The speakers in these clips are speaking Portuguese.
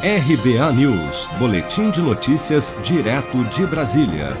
RBA News, Boletim de Notícias, direto de Brasília.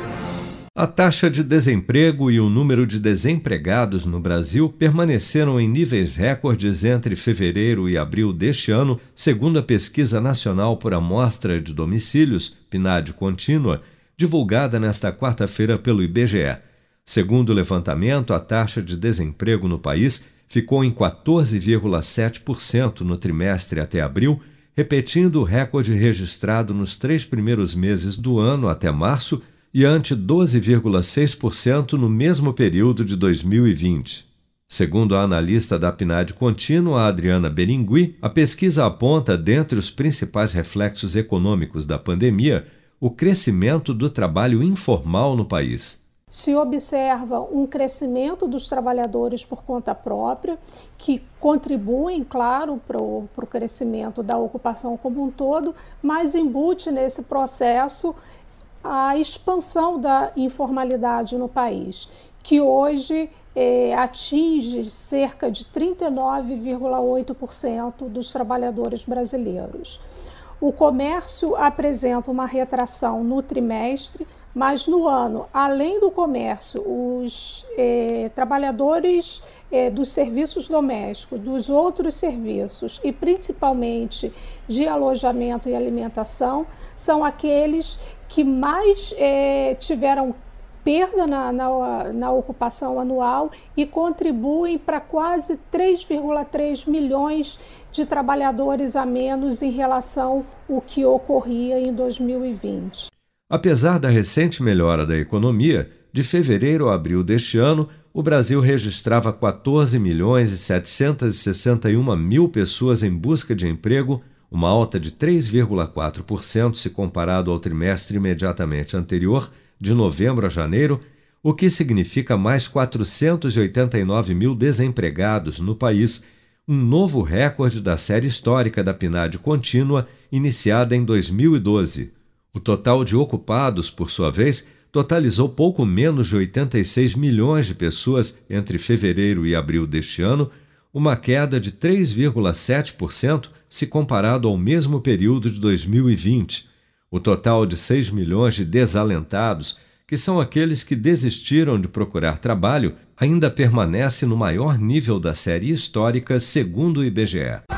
A taxa de desemprego e o número de desempregados no Brasil permaneceram em níveis recordes entre fevereiro e abril deste ano, segundo a Pesquisa Nacional por Amostra de Domicílios, PNAD contínua, divulgada nesta quarta-feira pelo IBGE. Segundo o levantamento, a taxa de desemprego no país ficou em 14,7% no trimestre até abril repetindo o recorde registrado nos três primeiros meses do ano até março e ante 12,6% no mesmo período de 2020. Segundo a analista da PNAD contínua, Adriana Beringui, a pesquisa aponta, dentre os principais reflexos econômicos da pandemia, o crescimento do trabalho informal no país se observa um crescimento dos trabalhadores por conta própria, que contribuem, claro, para o crescimento da ocupação como um todo, mas embute nesse processo a expansão da informalidade no país, que hoje eh, atinge cerca de 39,8% dos trabalhadores brasileiros. O comércio apresenta uma retração no trimestre mas no ano, além do comércio, os eh, trabalhadores eh, dos serviços domésticos, dos outros serviços e principalmente de alojamento e alimentação são aqueles que mais eh, tiveram perda na, na, na, ocupação anual e contribuem para quase 3,3 milhões de trabalhadores a menos em relação ao que ocorria em 2020. Apesar da recente melhora da economia, de fevereiro a abril deste ano, o Brasil registrava 14 milhões e 761 mil pessoas em busca de emprego, uma alta de 3,4% se comparado ao trimestre imediatamente anterior, de novembro a janeiro, o que significa mais 489 mil desempregados no país, um novo recorde da série histórica da PNAD contínua, iniciada em 2012. O total de ocupados, por sua vez, totalizou pouco menos de 86 milhões de pessoas entre fevereiro e abril deste ano, uma queda de 3,7% se comparado ao mesmo período de 2020. O total de 6 milhões de desalentados, que são aqueles que desistiram de procurar trabalho, ainda permanece no maior nível da série histórica, segundo o IBGE.